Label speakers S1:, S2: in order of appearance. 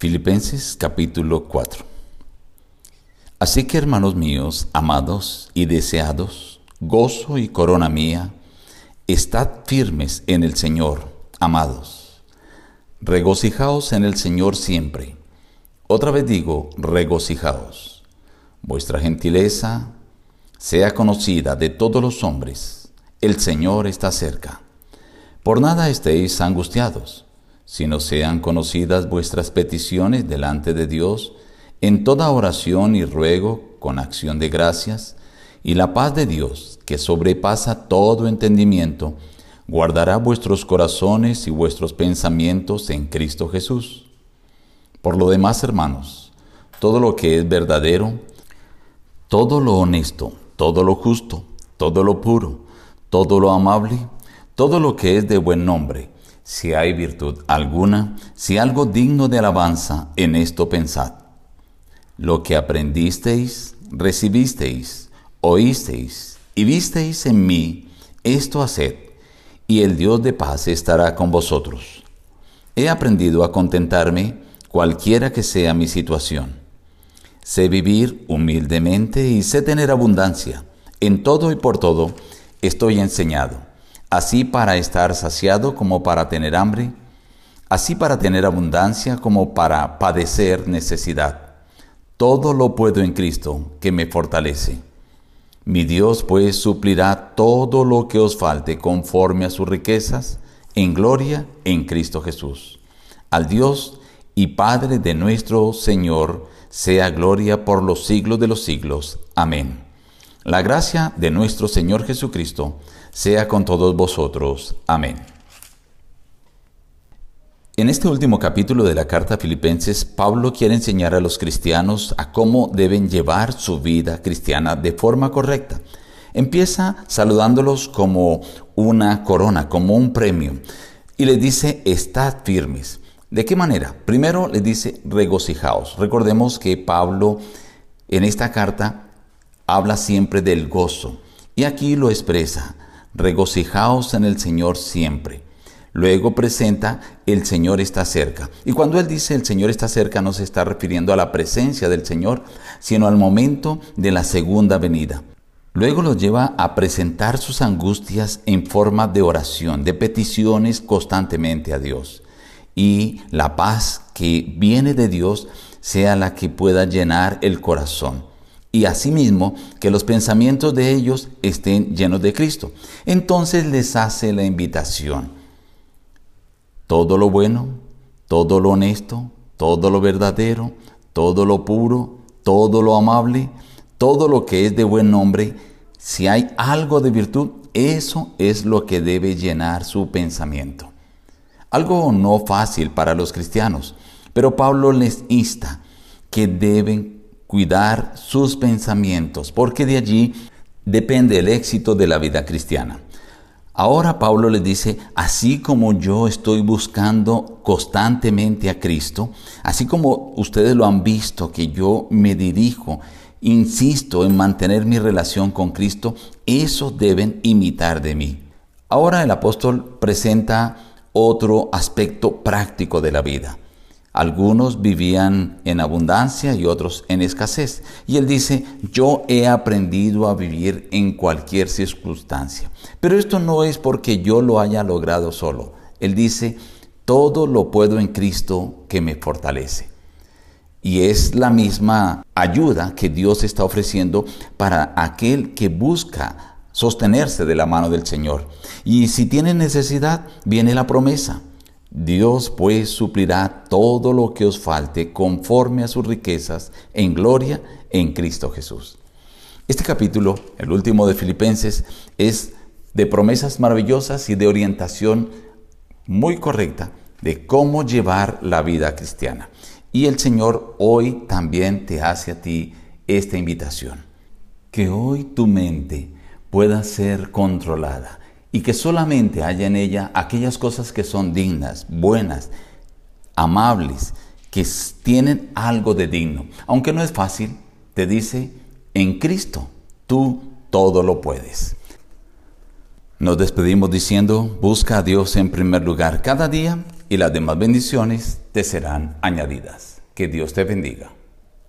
S1: Filipenses capítulo 4 Así que hermanos míos, amados y deseados, gozo y corona mía, estad firmes en el Señor, amados. Regocijaos en el Señor siempre. Otra vez digo, regocijaos. Vuestra gentileza sea conocida de todos los hombres. El Señor está cerca. Por nada estéis angustiados, sino sean conocidas vuestras peticiones delante de Dios en toda oración y ruego con acción de gracias, y la paz de Dios, que sobrepasa todo entendimiento, guardará vuestros corazones y vuestros pensamientos en Cristo Jesús. Por lo demás, hermanos, todo lo que es verdadero, todo lo honesto, todo lo justo, todo lo puro, todo lo amable, todo lo que es de buen nombre, si hay virtud alguna, si algo digno de alabanza, en esto pensad. Lo que aprendisteis, recibisteis, oísteis y visteis en mí, esto haced, y el Dios de paz estará con vosotros. He aprendido a contentarme cualquiera que sea mi situación. Sé vivir humildemente y sé tener abundancia. En todo y por todo estoy enseñado, así para estar saciado como para tener hambre, así para tener abundancia como para padecer necesidad. Todo lo puedo en Cristo, que me fortalece. Mi Dios pues suplirá todo lo que os falte conforme a sus riquezas en gloria en Cristo Jesús. Al Dios y Padre de nuestro Señor, sea gloria por los siglos de los siglos. Amén. La gracia de nuestro Señor Jesucristo sea con todos vosotros. Amén. En este último capítulo de la carta a Filipenses, Pablo quiere enseñar a los cristianos a cómo deben llevar su vida cristiana de forma correcta. Empieza saludándolos como una corona, como un premio, y les dice, estad firmes. ¿De qué manera? Primero les dice, regocijaos. Recordemos que Pablo en esta carta habla siempre del gozo, y aquí lo expresa, regocijaos en el Señor siempre. Luego presenta el Señor está cerca. Y cuando Él dice el Señor está cerca no se está refiriendo a la presencia del Señor, sino al momento de la segunda venida. Luego los lleva a presentar sus angustias en forma de oración, de peticiones constantemente a Dios. Y la paz que viene de Dios sea la que pueda llenar el corazón. Y asimismo que los pensamientos de ellos estén llenos de Cristo. Entonces les hace la invitación todo lo bueno, todo lo honesto, todo lo verdadero, todo lo puro, todo lo amable, todo lo que es de buen nombre, si hay algo de virtud, eso es lo que debe llenar su pensamiento. Algo no fácil para los cristianos, pero Pablo les insta que deben cuidar sus pensamientos, porque de allí depende el éxito de la vida cristiana. Ahora Pablo les dice, así como yo estoy buscando constantemente a Cristo, así como ustedes lo han visto, que yo me dirijo, insisto en mantener mi relación con Cristo, eso deben imitar de mí. Ahora el apóstol presenta otro aspecto práctico de la vida. Algunos vivían en abundancia y otros en escasez. Y él dice, yo he aprendido a vivir en cualquier circunstancia. Pero esto no es porque yo lo haya logrado solo. Él dice, todo lo puedo en Cristo que me fortalece. Y es la misma ayuda que Dios está ofreciendo para aquel que busca sostenerse de la mano del Señor. Y si tiene necesidad, viene la promesa. Dios pues suplirá todo lo que os falte conforme a sus riquezas en gloria en Cristo Jesús. Este capítulo, el último de Filipenses, es de promesas maravillosas y de orientación muy correcta de cómo llevar la vida cristiana. Y el Señor hoy también te hace a ti esta invitación. Que hoy tu mente pueda ser controlada y que solamente haya en ella aquellas cosas que son dignas, buenas, amables, que tienen algo de digno. Aunque no es fácil, te dice, en Cristo tú todo lo puedes. Nos despedimos diciendo, busca a Dios en primer lugar cada día y las demás bendiciones te serán añadidas. Que Dios te bendiga.